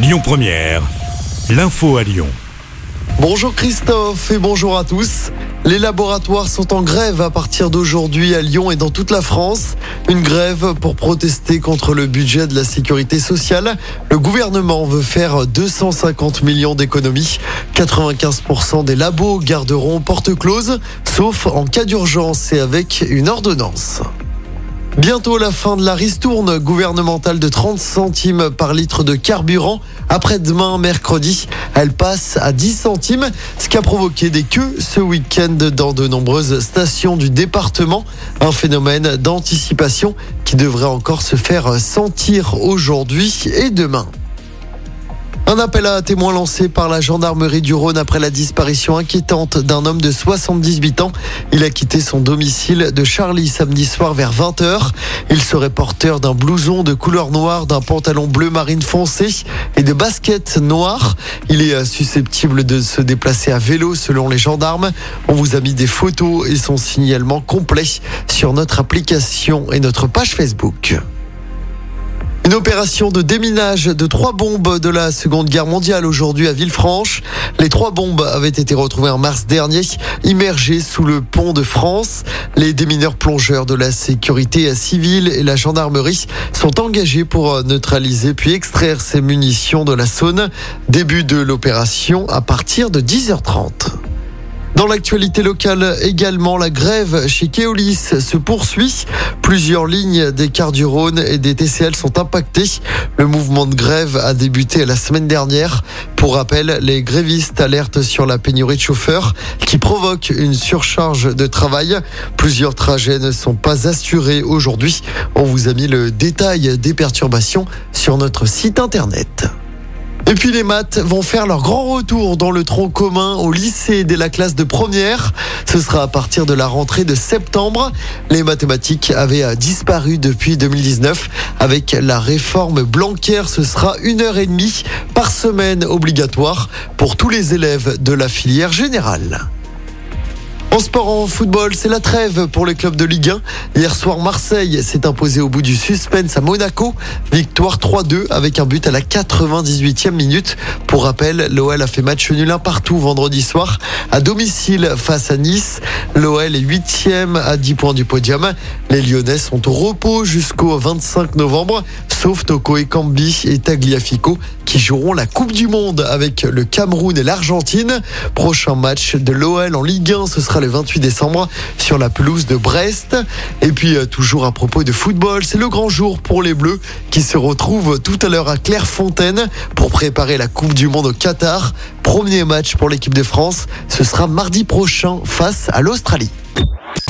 Lyon Première, l'info à Lyon. Bonjour Christophe et bonjour à tous. Les laboratoires sont en grève à partir d'aujourd'hui à Lyon et dans toute la France. Une grève pour protester contre le budget de la sécurité sociale. Le gouvernement veut faire 250 millions d'économies. 95% des labos garderont porte close, sauf en cas d'urgence et avec une ordonnance. Bientôt la fin de la ristourne gouvernementale de 30 centimes par litre de carburant. Après-demain, mercredi, elle passe à 10 centimes, ce qui a provoqué des queues ce week-end dans de nombreuses stations du département. Un phénomène d'anticipation qui devrait encore se faire sentir aujourd'hui et demain. Un appel à témoins lancé par la gendarmerie du Rhône après la disparition inquiétante d'un homme de 78 ans. Il a quitté son domicile de Charlie samedi soir vers 20h. Il serait porteur d'un blouson de couleur noire, d'un pantalon bleu marine foncé et de baskets noires. Il est susceptible de se déplacer à vélo selon les gendarmes. On vous a mis des photos et son signalement complet sur notre application et notre page Facebook. Une opération de déminage de trois bombes de la Seconde Guerre mondiale aujourd'hui à Villefranche. Les trois bombes avaient été retrouvées en mars dernier, immergées sous le pont de France. Les démineurs plongeurs de la sécurité civile et la gendarmerie sont engagés pour neutraliser puis extraire ces munitions de la Saône. Début de l'opération à partir de 10h30. Dans l'actualité locale également, la grève chez Keolis se poursuit. Plusieurs lignes des cars du Rhône et des TCL sont impactées. Le mouvement de grève a débuté la semaine dernière. Pour rappel, les grévistes alertent sur la pénurie de chauffeurs qui provoque une surcharge de travail. Plusieurs trajets ne sont pas assurés aujourd'hui. On vous a mis le détail des perturbations sur notre site internet. Et puis les maths vont faire leur grand retour dans le tronc commun au lycée dès la classe de première. Ce sera à partir de la rentrée de septembre. Les mathématiques avaient disparu depuis 2019. Avec la réforme Blanquer, ce sera une heure et demie par semaine obligatoire pour tous les élèves de la filière générale. En sport, en football, c'est la trêve pour les clubs de Ligue 1. Hier soir, Marseille s'est imposé au bout du suspense à Monaco. Victoire 3-2 avec un but à la 98e minute. Pour rappel, l'OL a fait match nul un partout vendredi soir à domicile face à Nice. L'OL est 8e à 10 points du podium. Les Lyonnais sont au repos jusqu'au 25 novembre, sauf Toko et Cambi et Tagliafico qui joueront la Coupe du Monde avec le Cameroun et l'Argentine. Prochain match de l'OL en Ligue 1, ce sera le 28 décembre sur la pelouse de Brest. Et puis euh, toujours à propos de football, c'est le grand jour pour les Bleus qui se retrouvent tout à l'heure à Clairefontaine pour préparer la Coupe du Monde au Qatar. Premier match pour l'équipe de France, ce sera mardi prochain face à l'Australie.